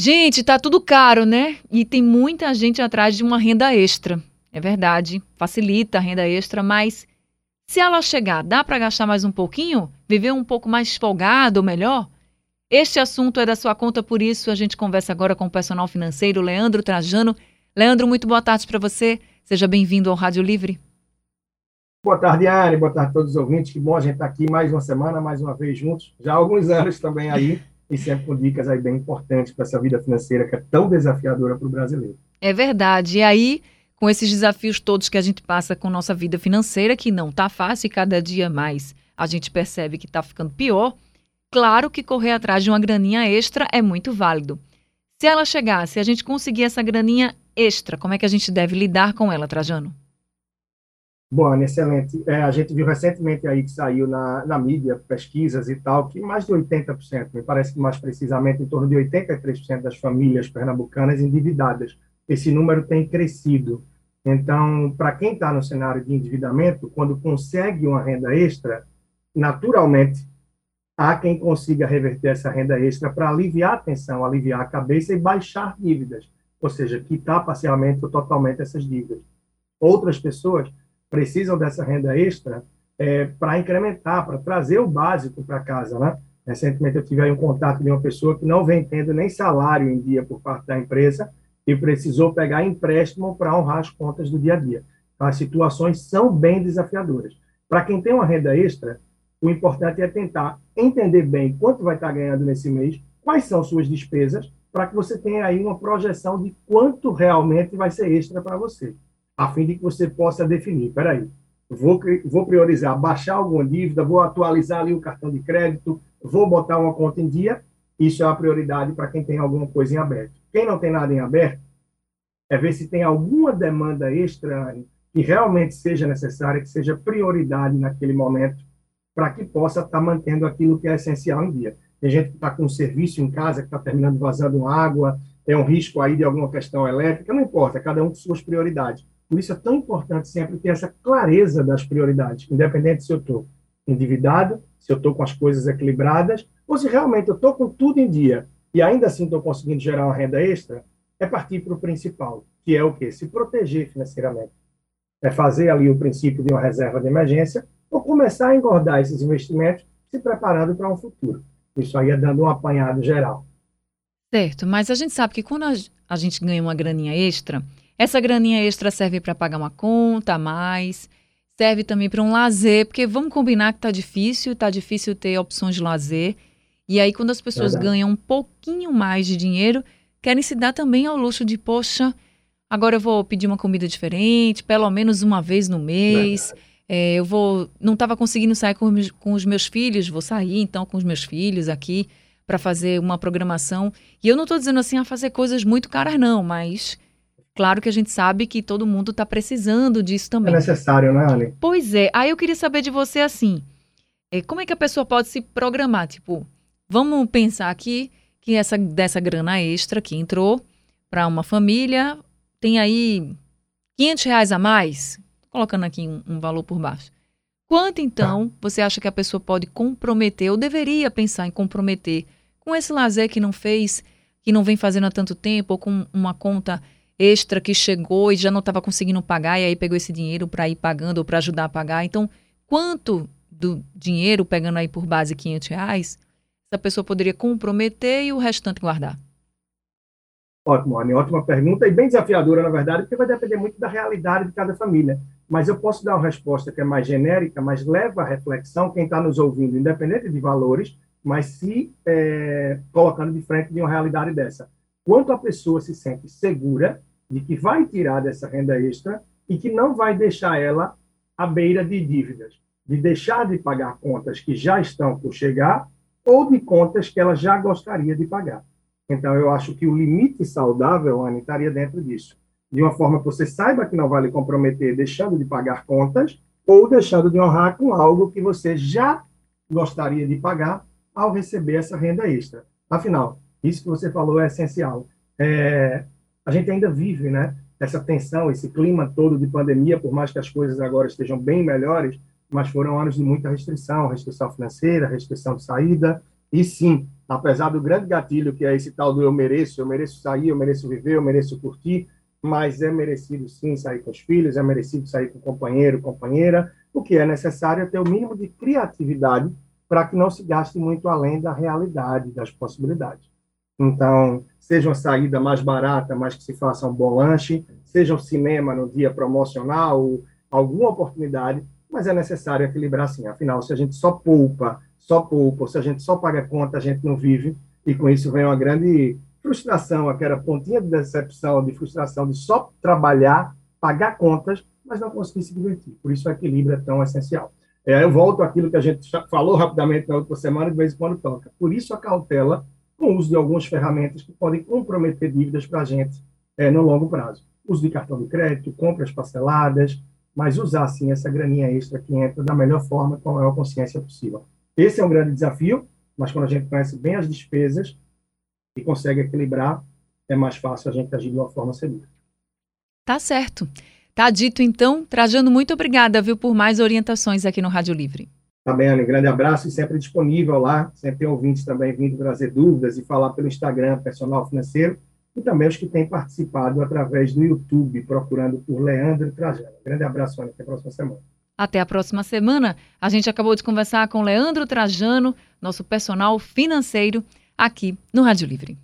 Gente, tá tudo caro, né? E tem muita gente atrás de uma renda extra. É verdade, facilita a renda extra, mas se ela chegar, dá para gastar mais um pouquinho? Viver um pouco mais folgado ou melhor? Este assunto é da sua conta, por isso a gente conversa agora com o personal financeiro Leandro Trajano. Leandro, muito boa tarde para você. Seja bem-vindo ao Rádio Livre. Boa tarde, Anne. Boa tarde a todos os ouvintes. Que bom a gente estar tá aqui mais uma semana, mais uma vez juntos. Já há alguns anos também aí e com dicas aí bem importantes para essa vida financeira que é tão desafiadora para o brasileiro. É verdade. E aí, com esses desafios todos que a gente passa com nossa vida financeira, que não está fácil e cada dia mais a gente percebe que está ficando pior, claro que correr atrás de uma graninha extra é muito válido. Se ela chegar, se a gente conseguir essa graninha extra, como é que a gente deve lidar com ela, Trajano? Bom, excelente. É, a gente viu recentemente aí que saiu na, na mídia, pesquisas e tal, que mais de 80%, me parece que mais precisamente em torno de 83% das famílias pernambucanas endividadas. Esse número tem crescido. Então, para quem está no cenário de endividamento, quando consegue uma renda extra, naturalmente há quem consiga reverter essa renda extra para aliviar a tensão, aliviar a cabeça e baixar dívidas, ou seja, quitar parcialmente ou totalmente essas dívidas. Outras pessoas precisam dessa renda extra é, para incrementar, para trazer o básico para casa, né? Recentemente eu tive aí um contato de uma pessoa que não vem tendo nem salário em dia por parte da empresa e precisou pegar empréstimo para honrar as contas do dia a dia. Então, as situações são bem desafiadoras. Para quem tem uma renda extra, o importante é tentar entender bem quanto vai estar ganhando nesse mês, quais são suas despesas, para que você tenha aí uma projeção de quanto realmente vai ser extra para você a fim de que você possa definir, peraí, vou, vou priorizar baixar alguma dívida, vou atualizar ali o cartão de crédito, vou botar uma conta em dia, isso é a prioridade para quem tem alguma coisa em aberto. Quem não tem nada em aberto, é ver se tem alguma demanda extra que realmente seja necessária, que seja prioridade naquele momento, para que possa estar tá mantendo aquilo que é essencial em dia. Tem gente que está com um serviço em casa, que está terminando vazando água, tem um risco aí de alguma questão elétrica, não importa, cada um com suas prioridades. Por isso é tão importante sempre ter essa clareza das prioridades, independente se eu estou endividado, se eu estou com as coisas equilibradas, ou se realmente eu estou com tudo em dia e ainda assim estou conseguindo gerar uma renda extra, é partir para o principal, que é o quê? Se proteger financeiramente. É fazer ali o princípio de uma reserva de emergência ou começar a engordar esses investimentos, se preparando para um futuro. Isso aí é dando um apanhado geral. Certo, mas a gente sabe que quando a gente ganha uma graninha extra, essa graninha extra serve para pagar uma conta a mais, serve também para um lazer, porque vamos combinar que tá difícil, tá difícil ter opções de lazer. E aí, quando as pessoas Verdade. ganham um pouquinho mais de dinheiro, querem se dar também ao luxo de, poxa, agora eu vou pedir uma comida diferente, pelo menos uma vez no mês. É, eu vou. Não estava conseguindo sair com, com os meus filhos, vou sair então com os meus filhos aqui para fazer uma programação. E eu não estou dizendo assim a fazer coisas muito caras, não, mas Claro que a gente sabe que todo mundo está precisando disso também. É necessário, né, Ali? Pois é. Aí eu queria saber de você assim, é, como é que a pessoa pode se programar? Tipo, vamos pensar aqui que essa dessa grana extra que entrou para uma família tem aí 500 reais a mais, colocando aqui um, um valor por baixo. Quanto então tá. você acha que a pessoa pode comprometer ou deveria pensar em comprometer com esse lazer que não fez, que não vem fazendo há tanto tempo, ou com uma conta extra que chegou e já não estava conseguindo pagar e aí pegou esse dinheiro para ir pagando ou para ajudar a pagar. Então, quanto do dinheiro, pegando aí por base 500 reais, essa pessoa poderia comprometer e o restante guardar? Ótimo, Anny, ótima pergunta e bem desafiadora, na verdade, porque vai depender muito da realidade de cada família. Mas eu posso dar uma resposta que é mais genérica, mas leva à reflexão quem está nos ouvindo, independente de valores, mas se é, colocando de frente de uma realidade dessa. Quanto a pessoa se sente segura de que vai tirar dessa renda extra e que não vai deixar ela à beira de dívidas, de deixar de pagar contas que já estão por chegar ou de contas que ela já gostaria de pagar. Então, eu acho que o limite saudável, Anne, estaria dentro disso. De uma forma que você saiba que não vai lhe comprometer deixando de pagar contas ou deixando de honrar com algo que você já gostaria de pagar ao receber essa renda extra. Afinal, isso que você falou é essencial. É, a gente ainda vive, né? Essa tensão, esse clima todo de pandemia, por mais que as coisas agora estejam bem melhores, mas foram anos de muita restrição, restrição financeira, restrição de saída, e sim, apesar do grande gatilho que é esse tal do eu mereço, eu mereço sair, eu mereço viver, eu mereço curtir, mas é merecido sim sair com os filhos, é merecido sair com o companheiro, companheira, o que é necessário é ter o mínimo de criatividade para que não se gaste muito além da realidade, das possibilidades. Então, seja uma saída mais barata, mas que se faça um bom lanche, seja um cinema no dia promocional, alguma oportunidade, mas é necessário equilibrar sim. Afinal, se a gente só poupa, só poupa, se a gente só paga conta, a gente não vive, e com isso vem uma grande frustração, aquela pontinha de decepção, de frustração de só trabalhar, pagar contas, mas não conseguir se divertir. Por isso o equilíbrio é tão essencial. É, eu volto àquilo que a gente falou rapidamente na outra semana, de vez em quando toca. Por isso a cautela com o uso de algumas ferramentas que podem comprometer dívidas para a gente é, no longo prazo. Uso de cartão de crédito, compras parceladas, mas usar, sim, essa graninha extra que entra da melhor forma, com a maior consciência possível. Esse é um grande desafio, mas quando a gente conhece bem as despesas e consegue equilibrar, é mais fácil a gente agir de uma forma segura. Tá certo. Tá dito então. Trajano, muito obrigada, viu, por mais orientações aqui no Rádio Livre. Tá bem, Anny, grande abraço e sempre disponível lá. Sempre tem ouvintes também vindo trazer dúvidas e falar pelo Instagram Personal Financeiro e também os que têm participado através do YouTube, procurando por Leandro Trajano. Grande abraço, Anny, até a próxima semana. Até a próxima semana. A gente acabou de conversar com Leandro Trajano, nosso personal financeiro, aqui no Rádio Livre.